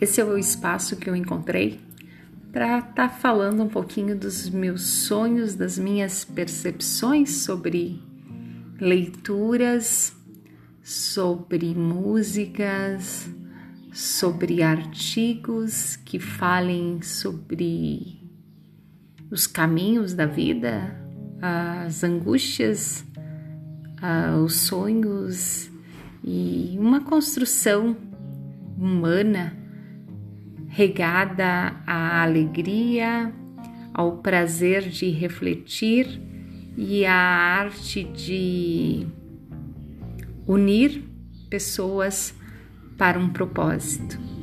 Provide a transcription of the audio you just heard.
Esse é o espaço que eu encontrei para estar tá falando um pouquinho dos meus sonhos, das minhas percepções sobre leituras, sobre músicas, sobre artigos que falem sobre os caminhos da vida, as angústias, os sonhos e uma construção humana regada à alegria, ao prazer de refletir e à arte de unir pessoas para um propósito.